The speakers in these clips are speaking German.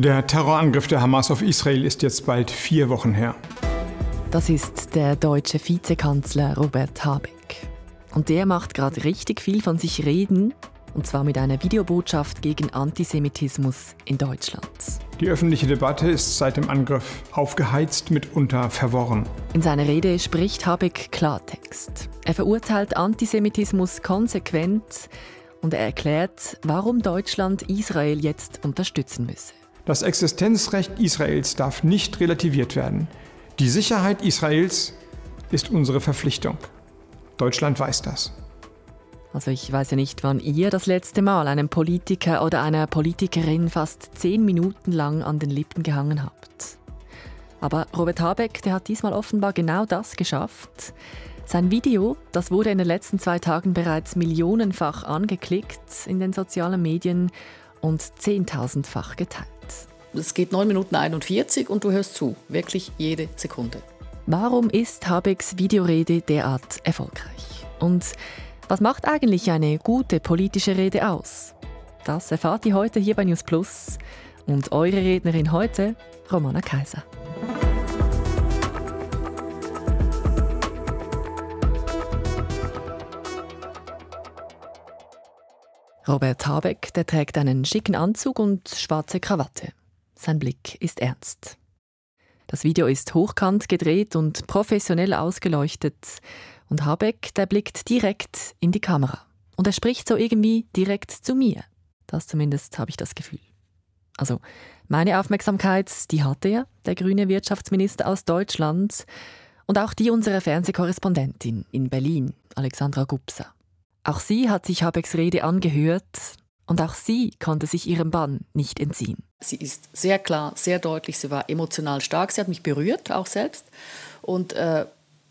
Der Terrorangriff der Hamas auf Israel ist jetzt bald vier Wochen her. Das ist der deutsche Vizekanzler Robert Habeck. Und der macht gerade richtig viel von sich reden, und zwar mit einer Videobotschaft gegen Antisemitismus in Deutschland. Die öffentliche Debatte ist seit dem Angriff aufgeheizt, mitunter verworren. In seiner Rede spricht Habeck Klartext. Er verurteilt Antisemitismus konsequent und er erklärt, warum Deutschland Israel jetzt unterstützen müsse. Das Existenzrecht Israels darf nicht relativiert werden. Die Sicherheit Israels ist unsere Verpflichtung. Deutschland weiß das. Also ich weiß ja nicht, wann ihr das letzte Mal einem Politiker oder einer Politikerin fast zehn Minuten lang an den Lippen gehangen habt. Aber Robert Habeck, der hat diesmal offenbar genau das geschafft. Sein Video, das wurde in den letzten zwei Tagen bereits millionenfach angeklickt in den sozialen Medien und zehntausendfach geteilt. Es geht 9 Minuten 41 und du hörst zu. Wirklich jede Sekunde. Warum ist Habecks Videorede derart erfolgreich? Und was macht eigentlich eine gute politische Rede aus? Das erfahrt ihr heute hier bei News Plus. Und eure Rednerin heute, Romana Kaiser. Robert Habeck der trägt einen schicken Anzug und schwarze Krawatte. Sein Blick ist ernst. Das Video ist hochkant gedreht und professionell ausgeleuchtet. Und Habeck, der blickt direkt in die Kamera. Und er spricht so irgendwie direkt zu mir. Das zumindest habe ich das Gefühl. Also, meine Aufmerksamkeit, die hatte er, der grüne Wirtschaftsminister aus Deutschland. Und auch die unserer Fernsehkorrespondentin in Berlin, Alexandra Gupsa. Auch sie hat sich Habecks Rede angehört und auch sie konnte sich ihrem Bann nicht entziehen. Sie ist sehr klar, sehr deutlich, sie war emotional stark, sie hat mich berührt, auch selbst. Und äh,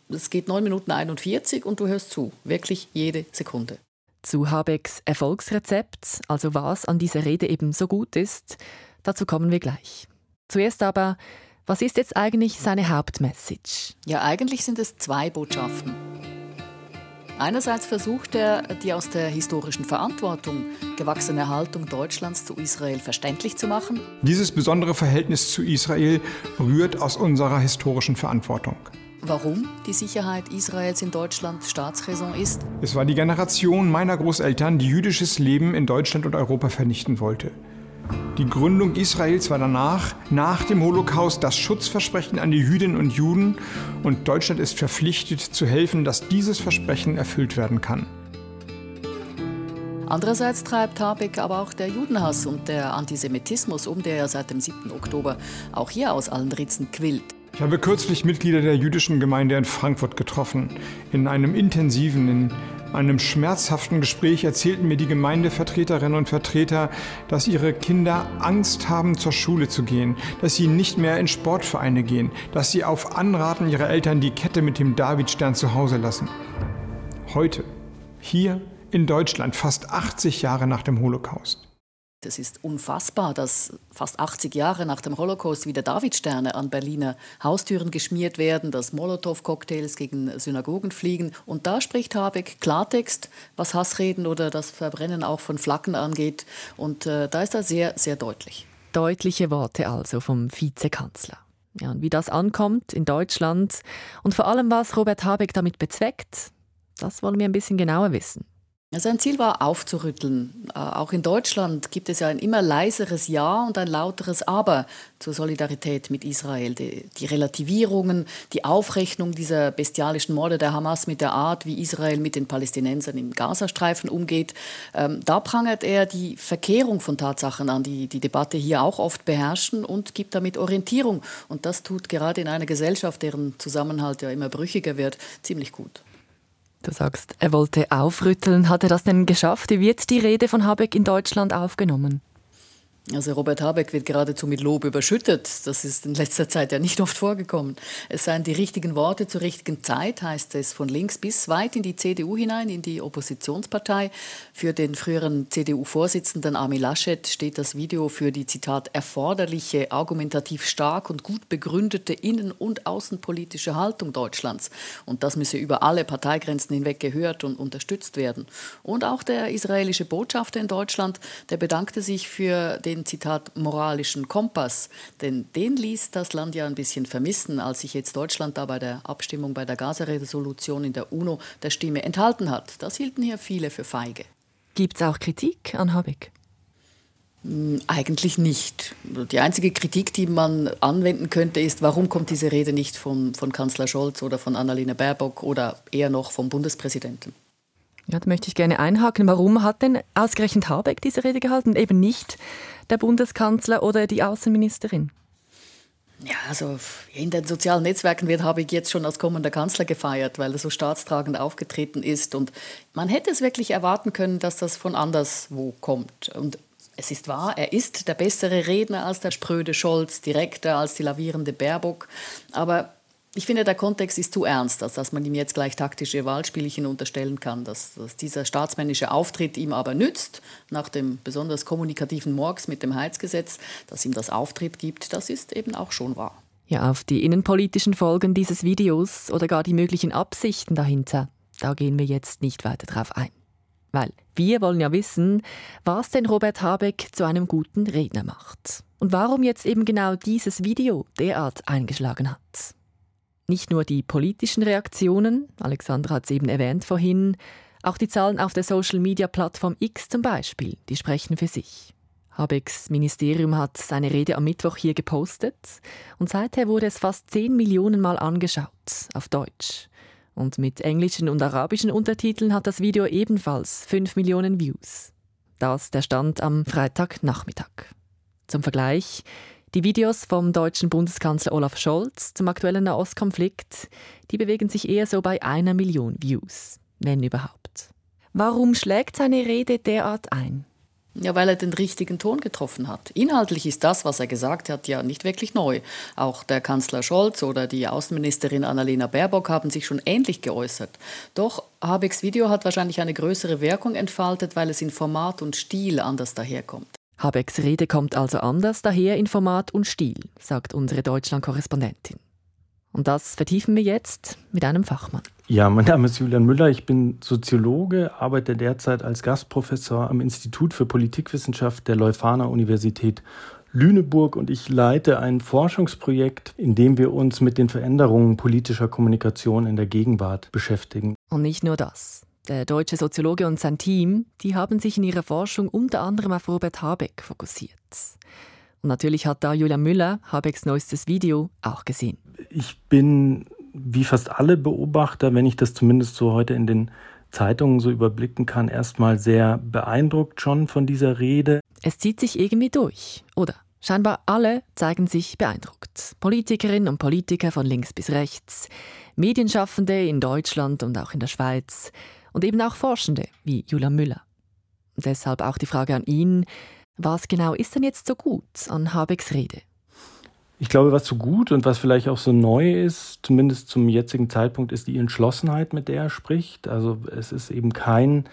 es geht 9 Minuten 41 und du hörst zu, wirklich jede Sekunde. Zu Habecks Erfolgsrezept, also was an dieser Rede eben so gut ist, dazu kommen wir gleich. Zuerst aber, was ist jetzt eigentlich seine Hauptmessage? Ja, eigentlich sind es zwei Botschaften. Einerseits versucht er, die aus der historischen Verantwortung gewachsene Haltung Deutschlands zu Israel verständlich zu machen. Dieses besondere Verhältnis zu Israel rührt aus unserer historischen Verantwortung. Warum die Sicherheit Israels in Deutschland Staatsräson ist? Es war die Generation meiner Großeltern, die jüdisches Leben in Deutschland und Europa vernichten wollte. Die Gründung Israels war danach, nach dem Holocaust, das Schutzversprechen an die Jüdinnen und Juden und Deutschland ist verpflichtet zu helfen, dass dieses Versprechen erfüllt werden kann. Andererseits treibt Habeck aber auch der Judenhass und der Antisemitismus um, der ja seit dem 7. Oktober auch hier aus allen Ritzen quillt. Ich habe kürzlich Mitglieder der jüdischen Gemeinde in Frankfurt getroffen. In einem intensiven, in einem schmerzhaften Gespräch erzählten mir die Gemeindevertreterinnen und Vertreter, dass ihre Kinder Angst haben, zur Schule zu gehen, dass sie nicht mehr in Sportvereine gehen, dass sie auf Anraten ihrer Eltern die Kette mit dem Davidstern zu Hause lassen. Heute, hier in Deutschland, fast 80 Jahre nach dem Holocaust. Es ist unfassbar, dass fast 80 Jahre nach dem Holocaust wieder Davidsterne an Berliner Haustüren geschmiert werden, dass Molotow-Cocktails gegen Synagogen fliegen. Und da spricht Habeck Klartext, was Hassreden oder das Verbrennen auch von Flaggen angeht. Und äh, da ist er sehr, sehr deutlich. Deutliche Worte also vom Vizekanzler. Ja, und wie das ankommt in Deutschland und vor allem, was Robert Habeck damit bezweckt, das wollen wir ein bisschen genauer wissen. Sein Ziel war aufzurütteln. Äh, auch in Deutschland gibt es ja ein immer leiseres Ja und ein lauteres Aber zur Solidarität mit Israel. Die, die, Relativierungen, die Aufrechnung dieser bestialischen Morde der Hamas mit der Art, wie Israel mit den Palästinensern im Gazastreifen umgeht, ähm, da prangert er die Verkehrung von Tatsachen an, die die Debatte hier auch oft beherrschen und gibt damit Orientierung. Und das tut gerade in einer Gesellschaft, deren Zusammenhalt ja immer brüchiger wird, ziemlich gut. Du sagst, er wollte aufrütteln. Hat er das denn geschafft? Wie wird die Rede von Habeck in Deutschland aufgenommen? Also Robert Habeck wird geradezu mit Lob überschüttet. Das ist in letzter Zeit ja nicht oft vorgekommen. Es seien die richtigen Worte zur richtigen Zeit, heißt es von links bis weit in die CDU hinein, in die Oppositionspartei. Für den früheren CDU-Vorsitzenden Armin Laschet steht das Video für die, Zitat, erforderliche, argumentativ stark und gut begründete innen- und außenpolitische Haltung Deutschlands. Und das müsse über alle Parteigrenzen hinweg gehört und unterstützt werden. Und auch der israelische Botschafter in Deutschland, der bedankte sich für den den, Zitat, moralischen Kompass. Denn den ließ das Land ja ein bisschen vermissen, als sich jetzt Deutschland da bei der Abstimmung bei der Gaza-Resolution in der UNO der Stimme enthalten hat. Das hielten hier viele für feige. Gibt es auch Kritik an Habeck? Hm, eigentlich nicht. Die einzige Kritik, die man anwenden könnte, ist, warum kommt diese Rede nicht von, von Kanzler Scholz oder von Annalena Baerbock oder eher noch vom Bundespräsidenten? Ja, da möchte ich gerne einhaken. Warum hat denn ausgerechnet Habeck diese Rede gehalten, eben nicht der Bundeskanzler oder die Außenministerin? Ja, also in den sozialen Netzwerken wird Habeck jetzt schon als kommender Kanzler gefeiert, weil er so staatstragend aufgetreten ist. Und man hätte es wirklich erwarten können, dass das von anderswo kommt. Und es ist wahr, er ist der bessere Redner als der spröde Scholz, direkter als die lavierende Baerbock. Aber ich finde, der Kontext ist zu ernst, als dass man ihm jetzt gleich taktische Wahlspielchen unterstellen kann. Dass, dass dieser staatsmännische Auftritt ihm aber nützt, nach dem besonders kommunikativen Morgs mit dem Heizgesetz, dass ihm das Auftritt gibt, das ist eben auch schon wahr. Ja, auf die innenpolitischen Folgen dieses Videos oder gar die möglichen Absichten dahinter, da gehen wir jetzt nicht weiter drauf ein. Weil wir wollen ja wissen, was denn Robert Habeck zu einem guten Redner macht. Und warum jetzt eben genau dieses Video derart eingeschlagen hat. Nicht nur die politischen Reaktionen, Alexandra hat es eben erwähnt vorhin, auch die Zahlen auf der Social-Media-Plattform X zum Beispiel, die sprechen für sich. Habecks Ministerium hat seine Rede am Mittwoch hier gepostet und seither wurde es fast 10 Millionen Mal angeschaut, auf Deutsch. Und mit englischen und arabischen Untertiteln hat das Video ebenfalls 5 Millionen Views. Das der Stand am Freitagnachmittag. Zum Vergleich, die Videos vom deutschen Bundeskanzler Olaf Scholz zum aktuellen Nahostkonflikt, die bewegen sich eher so bei einer Million Views, wenn überhaupt. Warum schlägt seine Rede derart ein? Ja, weil er den richtigen Ton getroffen hat. Inhaltlich ist das, was er gesagt hat, ja nicht wirklich neu. Auch der Kanzler Scholz oder die Außenministerin Annalena Baerbock haben sich schon ähnlich geäußert. Doch Habecks Video hat wahrscheinlich eine größere Wirkung entfaltet, weil es in Format und Stil anders daherkommt. Habecks Rede kommt also anders daher in Format und Stil, sagt unsere Deutschland-Korrespondentin. Und das vertiefen wir jetzt mit einem Fachmann. Ja, mein Name ist Julian Müller. Ich bin Soziologe, arbeite derzeit als Gastprofessor am Institut für Politikwissenschaft der Leuphana Universität Lüneburg und ich leite ein Forschungsprojekt, in dem wir uns mit den Veränderungen politischer Kommunikation in der Gegenwart beschäftigen. Und nicht nur das. Der deutsche Soziologe und sein Team, die haben sich in ihrer Forschung unter anderem auf Robert Habeck fokussiert. Und natürlich hat da Julia Müller Habecks neuestes Video auch gesehen. Ich bin wie fast alle Beobachter, wenn ich das zumindest so heute in den Zeitungen so überblicken kann, erstmal sehr beeindruckt schon von dieser Rede. Es zieht sich irgendwie durch, oder? Scheinbar alle zeigen sich beeindruckt. Politikerinnen und Politiker von links bis rechts, Medienschaffende in Deutschland und auch in der Schweiz, und eben auch Forschende wie Julia Müller. Deshalb auch die Frage an ihn, was genau ist denn jetzt so gut an Habecks Rede? Ich glaube, was so gut und was vielleicht auch so neu ist, zumindest zum jetzigen Zeitpunkt, ist die Entschlossenheit, mit der er spricht. Also es ist eben kein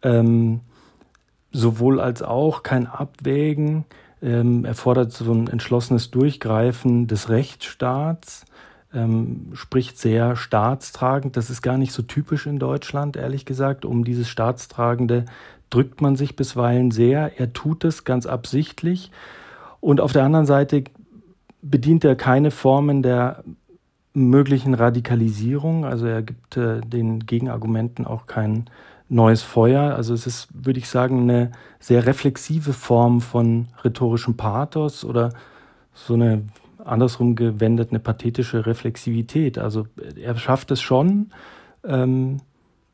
ähm, sowohl als auch kein Abwägen. Ähm, er fordert so ein entschlossenes Durchgreifen des Rechtsstaats ähm, spricht sehr staatstragend. Das ist gar nicht so typisch in Deutschland, ehrlich gesagt. Um dieses Staatstragende drückt man sich bisweilen sehr. Er tut es ganz absichtlich. Und auf der anderen Seite bedient er keine Formen der möglichen Radikalisierung. Also er gibt äh, den Gegenargumenten auch kein neues Feuer. Also es ist, würde ich sagen, eine sehr reflexive Form von rhetorischem Pathos oder so eine andersrum gewendet eine pathetische Reflexivität. Also er schafft es schon, ähm,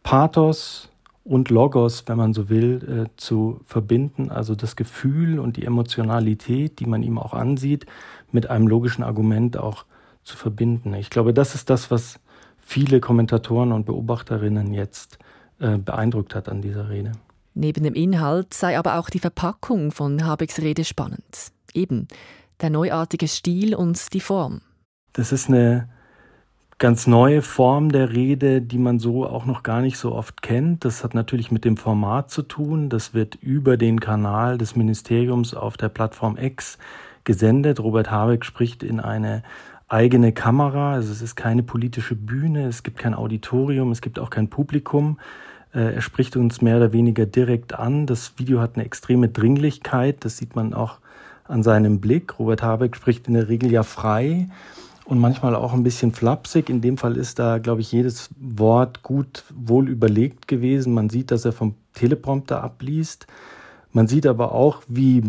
Pathos und Logos, wenn man so will, äh, zu verbinden. Also das Gefühl und die Emotionalität, die man ihm auch ansieht, mit einem logischen Argument auch zu verbinden. Ich glaube, das ist das, was viele Kommentatoren und Beobachterinnen jetzt äh, beeindruckt hat an dieser Rede. Neben dem Inhalt sei aber auch die Verpackung von Habecks Rede spannend. Eben, der neuartige Stil und die Form. Das ist eine ganz neue Form der Rede, die man so auch noch gar nicht so oft kennt. Das hat natürlich mit dem Format zu tun. Das wird über den Kanal des Ministeriums auf der Plattform X gesendet. Robert Habeck spricht in eine eigene Kamera. Also es ist keine politische Bühne, es gibt kein Auditorium, es gibt auch kein Publikum. Äh, er spricht uns mehr oder weniger direkt an. Das Video hat eine extreme Dringlichkeit. Das sieht man auch an seinem Blick. Robert Habeck spricht in der Regel ja frei und manchmal auch ein bisschen flapsig. In dem Fall ist da, glaube ich, jedes Wort gut wohl überlegt gewesen. Man sieht, dass er vom Teleprompter abliest. Man sieht aber auch, wie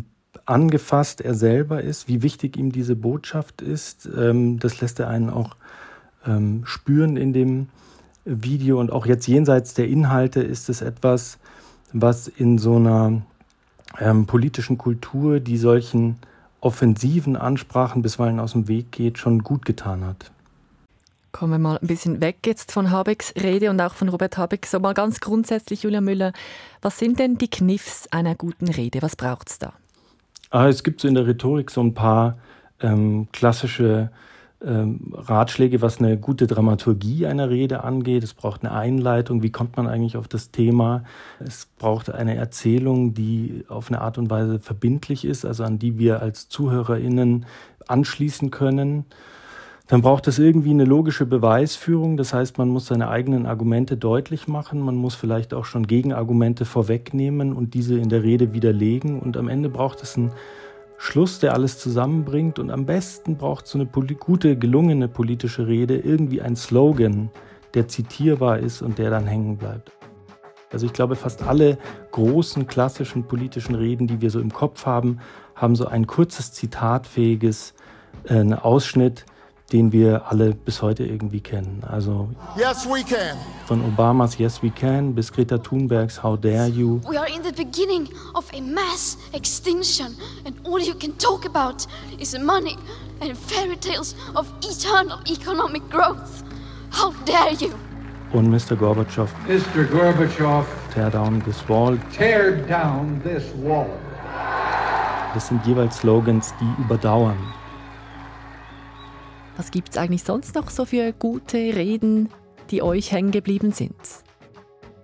angefasst er selber ist, wie wichtig ihm diese Botschaft ist. Ähm, das lässt er einen auch ähm, spüren in dem Video. Und auch jetzt jenseits der Inhalte ist es etwas, was in so einer ähm, politischen Kultur, die solchen offensiven Ansprachen bisweilen aus dem Weg geht, schon gut getan hat. Kommen wir mal ein bisschen weg jetzt von Habecks Rede und auch von Robert Habeck. So mal ganz grundsätzlich, Julia Müller, was sind denn die Kniffs einer guten Rede? Was braucht es da? Ah, es gibt so in der Rhetorik so ein paar ähm, klassische ähm, Ratschläge, was eine gute Dramaturgie einer Rede angeht. Es braucht eine Einleitung. Wie kommt man eigentlich auf das Thema? Es braucht eine Erzählung, die auf eine Art und Weise verbindlich ist, also an die wir als ZuhörerInnen anschließen können. Dann braucht es irgendwie eine logische Beweisführung. Das heißt, man muss seine eigenen Argumente deutlich machen. Man muss vielleicht auch schon Gegenargumente vorwegnehmen und diese in der Rede widerlegen. Und am Ende braucht es einen Schluss, der alles zusammenbringt. Und am besten braucht so eine gute, gelungene politische Rede irgendwie einen Slogan, der zitierbar ist und der dann hängen bleibt. Also ich glaube, fast alle großen klassischen politischen Reden, die wir so im Kopf haben, haben so ein kurzes zitatfähiges äh, Ausschnitt, den wir alle bis heute irgendwie kennen. Also yes, we can. von Obamas Yes We Can bis Greta Thunbergs How Dare You. We are in the beginning of a mass extinction and all you can talk about is money and fairy tales of eternal economic growth. How dare you? Und Mr. Gorbachev. Mr. Gorbachev. Tear down this wall. Tear down this wall. Das sind jeweils Slogans, die überdauern. Was gibt es eigentlich sonst noch so für gute Reden, die euch hängen geblieben sind?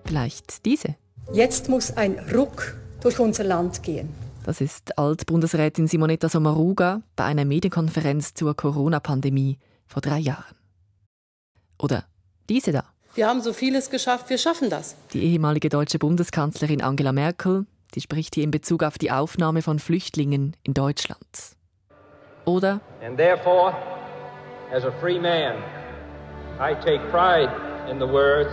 Vielleicht diese. Jetzt muss ein Ruck durch unser Land gehen. Das ist Altbundesrätin Simonetta Sommaruga bei einer Medienkonferenz zur Corona-Pandemie vor drei Jahren. Oder diese da. Wir haben so vieles geschafft, wir schaffen das. Die ehemalige deutsche Bundeskanzlerin Angela Merkel, die spricht hier in Bezug auf die Aufnahme von Flüchtlingen in Deutschland. Oder And therefore as a free man, I take pride in the words,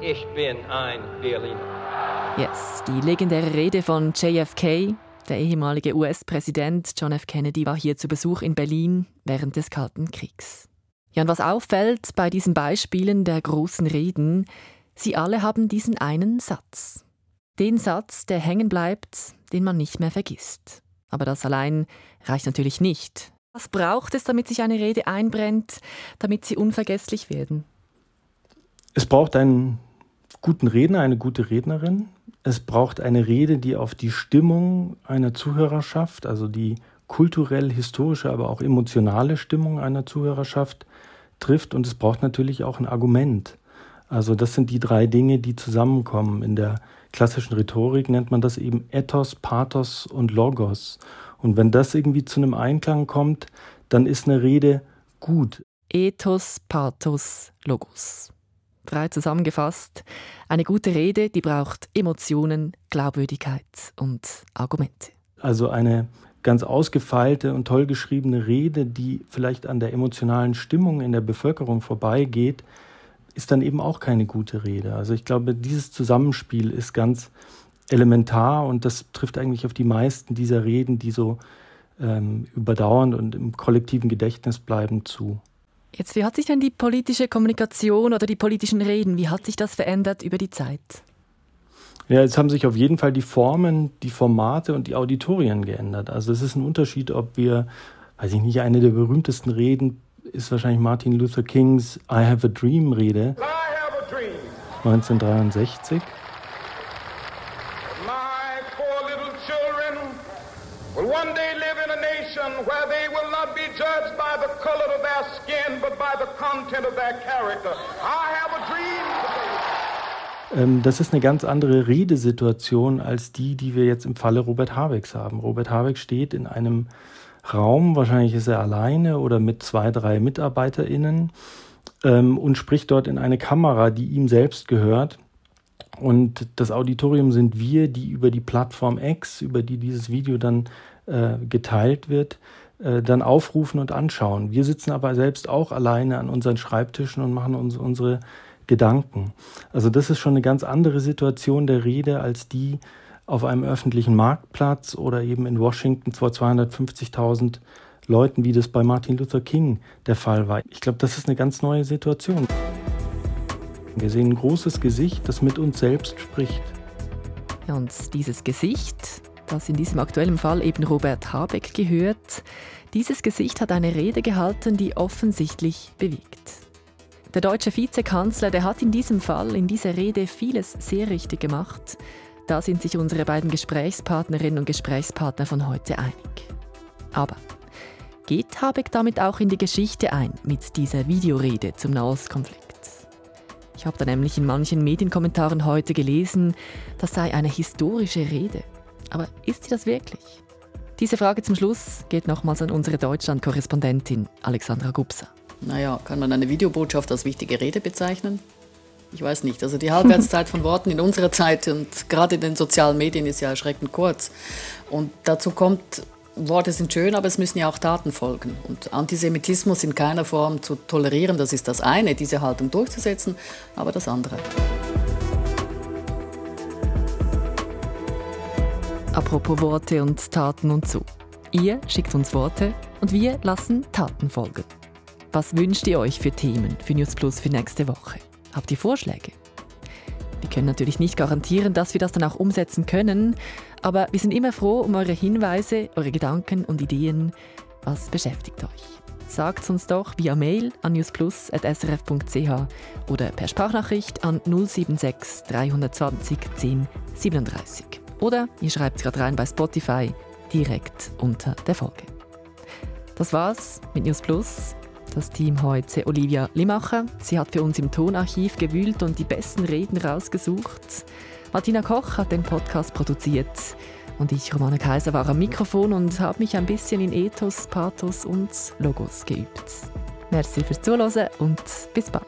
Ich bin ein Berliner. Yes, die legendäre Rede von JFK, der ehemalige US-Präsident John F. Kennedy, war hier zu Besuch in Berlin während des Kalten Kriegs. Ja, und was auffällt bei diesen Beispielen der großen Reden, sie alle haben diesen einen Satz. Den Satz, der hängen bleibt, den man nicht mehr vergisst. Aber das allein reicht natürlich nicht. Was braucht es, damit sich eine Rede einbrennt, damit sie unvergesslich werden? Es braucht einen guten Redner, eine gute Rednerin. Es braucht eine Rede, die auf die Stimmung einer Zuhörerschaft, also die kulturell, historische, aber auch emotionale Stimmung einer Zuhörerschaft trifft. Und es braucht natürlich auch ein Argument. Also das sind die drei Dinge, die zusammenkommen. In der klassischen Rhetorik nennt man das eben Ethos, Pathos und Logos. Und wenn das irgendwie zu einem Einklang kommt, dann ist eine Rede gut. Ethos, Pathos, Logos. Frei zusammengefasst, eine gute Rede, die braucht Emotionen, Glaubwürdigkeit und Argumente. Also eine ganz ausgefeilte und toll geschriebene Rede, die vielleicht an der emotionalen Stimmung in der Bevölkerung vorbeigeht, ist dann eben auch keine gute Rede. Also ich glaube, dieses Zusammenspiel ist ganz elementar und das trifft eigentlich auf die meisten dieser Reden, die so ähm, überdauernd und im kollektiven Gedächtnis bleiben, zu. Jetzt, wie hat sich denn die politische Kommunikation oder die politischen Reden, wie hat sich das verändert über die Zeit? Ja, es haben sich auf jeden Fall die Formen, die Formate und die Auditorien geändert. Also es ist ein Unterschied, ob wir, weiß ich nicht, eine der berühmtesten Reden ist wahrscheinlich Martin Luther Kings I Have a Dream Rede. 1963. content of their character. I have a dream. Ähm, das ist eine ganz andere Redesituation als die, die wir jetzt im Falle Robert Habecks haben. Robert Habeck steht in einem Raum, wahrscheinlich ist er alleine oder mit zwei, drei MitarbeiterInnen ähm, und spricht dort in eine Kamera, die ihm selbst gehört Und das Auditorium sind wir, die über die Plattform X, über die dieses Video dann äh, geteilt wird, dann aufrufen und anschauen. Wir sitzen aber selbst auch alleine an unseren Schreibtischen und machen uns unsere Gedanken. Also das ist schon eine ganz andere Situation der Rede als die auf einem öffentlichen Marktplatz oder eben in Washington vor 250.000 Leuten, wie das bei Martin Luther King der Fall war. Ich glaube, das ist eine ganz neue Situation. Wir sehen ein großes Gesicht, das mit uns selbst spricht. Und dieses Gesicht, das in diesem aktuellen Fall eben Robert Habeck gehört, dieses Gesicht hat eine Rede gehalten, die offensichtlich bewegt. Der deutsche Vizekanzler, der hat in diesem Fall, in dieser Rede vieles sehr richtig gemacht. Da sind sich unsere beiden Gesprächspartnerinnen und Gesprächspartner von heute einig. Aber geht Habeck damit auch in die Geschichte ein mit dieser Videorede zum Nahostkonflikt? Ich habe da nämlich in manchen Medienkommentaren heute gelesen, das sei eine historische Rede. Aber ist sie das wirklich? Diese Frage zum Schluss geht nochmals an unsere Deutschland-Korrespondentin Alexandra Gubser. Naja, kann man eine Videobotschaft als wichtige Rede bezeichnen? Ich weiß nicht. Also die Halbwertszeit von Worten in unserer Zeit und gerade in den sozialen Medien ist ja erschreckend kurz. Und dazu kommt, Worte sind schön, aber es müssen ja auch Taten folgen. Und Antisemitismus in keiner Form zu tolerieren, das ist das eine, diese Haltung durchzusetzen, aber das andere. Apropos Worte und Taten und so. Ihr schickt uns Worte und wir lassen Taten folgen. Was wünscht ihr euch für Themen für News Plus für nächste Woche? Habt ihr Vorschläge? Wir können natürlich nicht garantieren, dass wir das dann auch umsetzen können, aber wir sind immer froh um eure Hinweise, eure Gedanken und Ideen. Was beschäftigt euch? Sagt uns doch via Mail an newsplus.srf.ch oder per Sprachnachricht an 076 320 10 37. Oder ihr schreibt es gerade rein bei Spotify direkt unter der Folge. Das war's mit News Plus. Das Team heute Olivia Limacher. Sie hat für uns im Tonarchiv gewühlt und die besten Reden rausgesucht. Martina Koch hat den Podcast produziert. Und ich, Romana Kaiser, war am Mikrofon und habe mich ein bisschen in Ethos, Pathos und Logos geübt. Merci fürs Zuhören und bis bald.